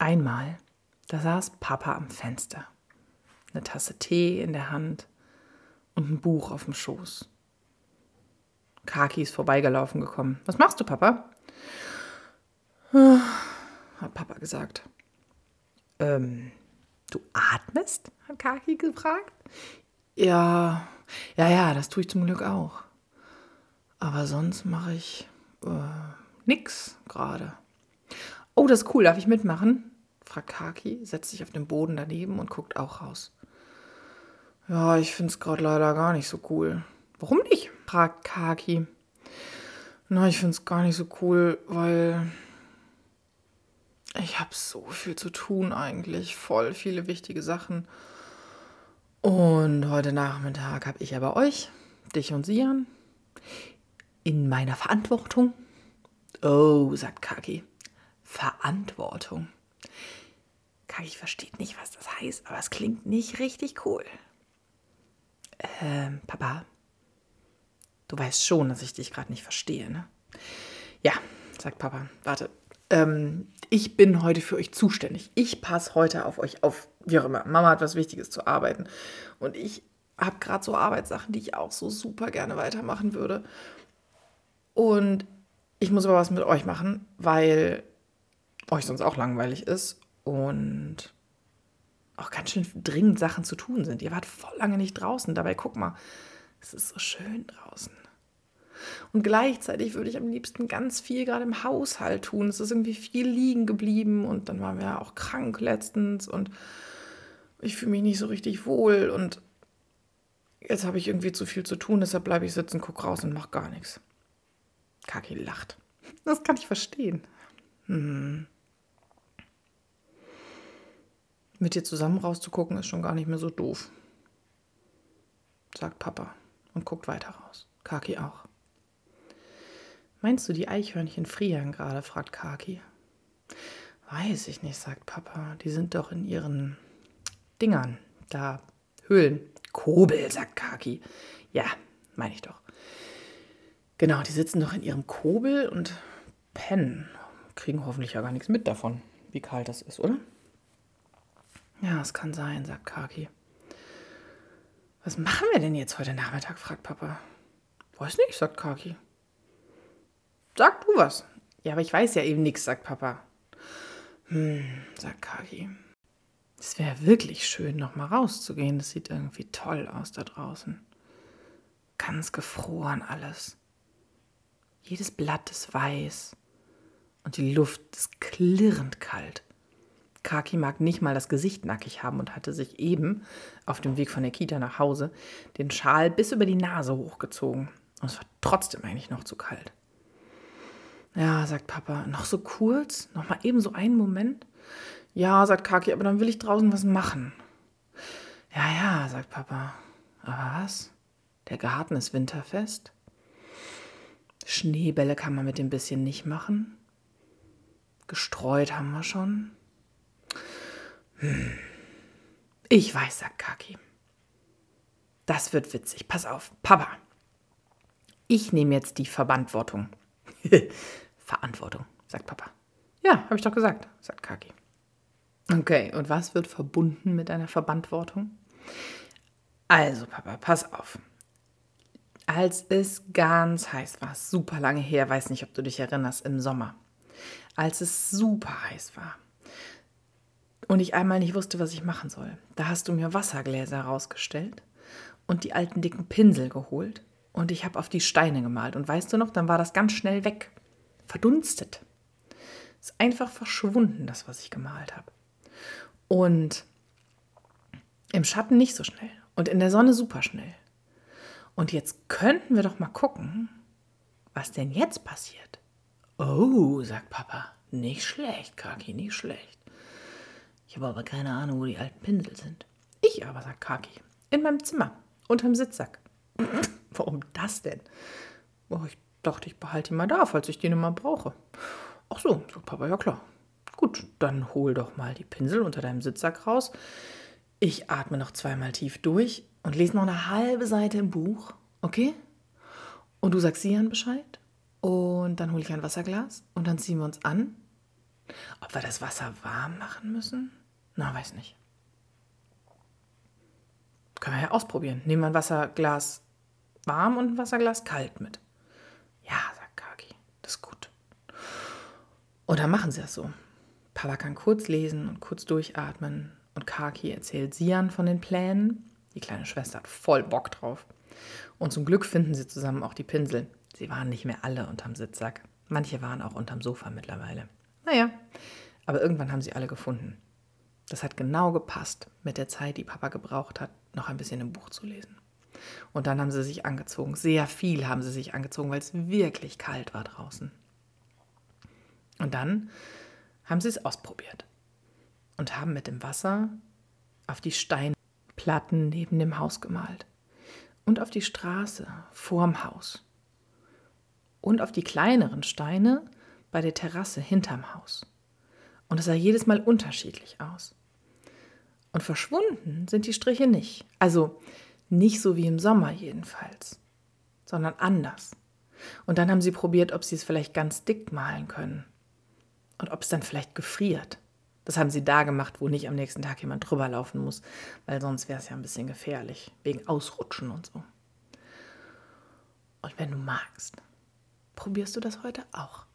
Einmal, da saß Papa am Fenster, eine Tasse Tee in der Hand und ein Buch auf dem Schoß. Kaki ist vorbeigelaufen gekommen. Was machst du, Papa? hat Papa gesagt. Ähm, du atmest? hat Kaki gefragt. Ja, ja, ja, das tue ich zum Glück auch. Aber sonst mache ich äh, nix gerade. Oh, das ist cool, darf ich mitmachen? Fragt Kaki, setzt sich auf den Boden daneben und guckt auch raus. Ja, ich finde es gerade leider gar nicht so cool. Warum nicht? fragt Kaki. Na, ich finde es gar nicht so cool, weil ich habe so viel zu tun eigentlich, voll viele wichtige Sachen. Und heute Nachmittag habe ich aber euch, dich und Sian, in meiner Verantwortung. Oh, sagt Kaki. Verantwortung. Kaki versteht nicht, was das heißt, aber es klingt nicht richtig cool. Ähm, Papa, du weißt schon, dass ich dich gerade nicht verstehe, ne? Ja, sagt Papa. Warte. Ähm, ich bin heute für euch zuständig. Ich passe heute auf euch auf. Wie auch immer. Mama hat was Wichtiges zu arbeiten. Und ich habe gerade so Arbeitssachen, die ich auch so super gerne weitermachen würde. Und ich muss aber was mit euch machen, weil euch sonst auch langweilig ist und auch ganz schön dringend Sachen zu tun sind. Ihr wart voll lange nicht draußen. Dabei guck mal, es ist so schön draußen. Und gleichzeitig würde ich am liebsten ganz viel gerade im Haushalt tun. Es ist irgendwie viel liegen geblieben und dann waren wir ja auch krank letztens und ich fühle mich nicht so richtig wohl und jetzt habe ich irgendwie zu viel zu tun, deshalb bleibe ich sitzen, gucke raus und mache gar nichts. Kaki lacht. Das kann ich verstehen. Hm. Mit dir zusammen rauszugucken ist schon gar nicht mehr so doof, sagt Papa und guckt weiter raus. Kaki auch. Meinst du, die Eichhörnchen frieren gerade? fragt Kaki. Weiß ich nicht, sagt Papa. Die sind doch in ihren Dingern, da Höhlen. Kobel, sagt Kaki. Ja, meine ich doch. Genau, die sitzen doch in ihrem Kobel und pennen. Kriegen hoffentlich ja gar nichts mit davon, wie kalt das ist, oder? Ja, es kann sein, sagt Kaki. Was machen wir denn jetzt heute Nachmittag? fragt Papa. Weiß nicht, sagt Kaki. Sag du was. Ja, aber ich weiß ja eben nichts, sagt Papa. Hm, sagt Kaki. Es wäre wirklich schön, nochmal rauszugehen. Das sieht irgendwie toll aus da draußen. Ganz gefroren alles. Jedes Blatt ist weiß und die Luft ist klirrend kalt. Kaki mag nicht mal das Gesicht nackig haben und hatte sich eben auf dem Weg von der Kita nach Hause den Schal bis über die Nase hochgezogen. Und es war trotzdem eigentlich noch zu kalt. Ja, sagt Papa, noch so kurz, noch mal eben so einen Moment. Ja, sagt Kaki, aber dann will ich draußen was machen. Ja, ja, sagt Papa. Aber was? Der Garten ist winterfest. Schneebälle kann man mit dem bisschen nicht machen. Gestreut haben wir schon. Ich weiß, sagt Kaki. Das wird witzig. Pass auf, Papa. Ich nehme jetzt die Verantwortung. Verantwortung, sagt Papa. Ja, habe ich doch gesagt, sagt Kaki. Okay, und was wird verbunden mit einer Verantwortung? Also, Papa, pass auf. Als es ganz heiß war, super lange her, weiß nicht, ob du dich erinnerst, im Sommer, als es super heiß war, und ich einmal nicht wusste, was ich machen soll. Da hast du mir Wassergläser rausgestellt und die alten dicken Pinsel geholt und ich habe auf die Steine gemalt. Und weißt du noch, dann war das ganz schnell weg. Verdunstet. Ist einfach verschwunden, das, was ich gemalt habe. Und im Schatten nicht so schnell. Und in der Sonne super schnell. Und jetzt könnten wir doch mal gucken, was denn jetzt passiert. Oh, sagt Papa. Nicht schlecht, Kaki, nicht schlecht. Ich habe aber keine Ahnung, wo die alten Pinsel sind. Ich aber, sagt Kaki. In meinem Zimmer, unterm Sitzsack. Warum das denn? Oh, ich dachte, ich behalte ihn mal da, falls ich den immer brauche. Ach so, sagt Papa, ja klar. Gut, dann hol doch mal die Pinsel unter deinem Sitzsack raus. Ich atme noch zweimal tief durch und lese noch eine halbe Seite im Buch, okay? Und du sagst Sian Bescheid und dann hole ich ein Wasserglas und dann ziehen wir uns an Ob wir das Wasser warm machen müssen? Na, weiß nicht. Können wir ja ausprobieren. Nehmen wir ein Wasserglas warm und ein Wasserglas kalt mit. Ja, sagt Kaki, das ist gut. Und dann machen sie das so. Papa kann kurz lesen und kurz durchatmen und Kaki erzählt Sian von den Plänen. Die kleine Schwester hat voll Bock drauf. Und zum Glück finden sie zusammen auch die Pinsel. Sie waren nicht mehr alle unterm Sitzsack. Manche waren auch unterm Sofa mittlerweile. Naja, aber irgendwann haben sie alle gefunden. Das hat genau gepasst mit der Zeit, die Papa gebraucht hat, noch ein bisschen im Buch zu lesen. Und dann haben sie sich angezogen. Sehr viel haben sie sich angezogen, weil es wirklich kalt war draußen. Und dann haben sie es ausprobiert und haben mit dem Wasser auf die Steinplatten neben dem Haus gemalt und auf die Straße vorm Haus und auf die kleineren Steine bei der Terrasse hinterm Haus. Und es sah jedes Mal unterschiedlich aus. Und verschwunden sind die Striche nicht. Also nicht so wie im Sommer jedenfalls, sondern anders. Und dann haben sie probiert, ob sie es vielleicht ganz dick malen können. Und ob es dann vielleicht gefriert. Das haben sie da gemacht, wo nicht am nächsten Tag jemand drüber laufen muss, weil sonst wäre es ja ein bisschen gefährlich, wegen Ausrutschen und so. Und wenn du magst, probierst du das heute auch.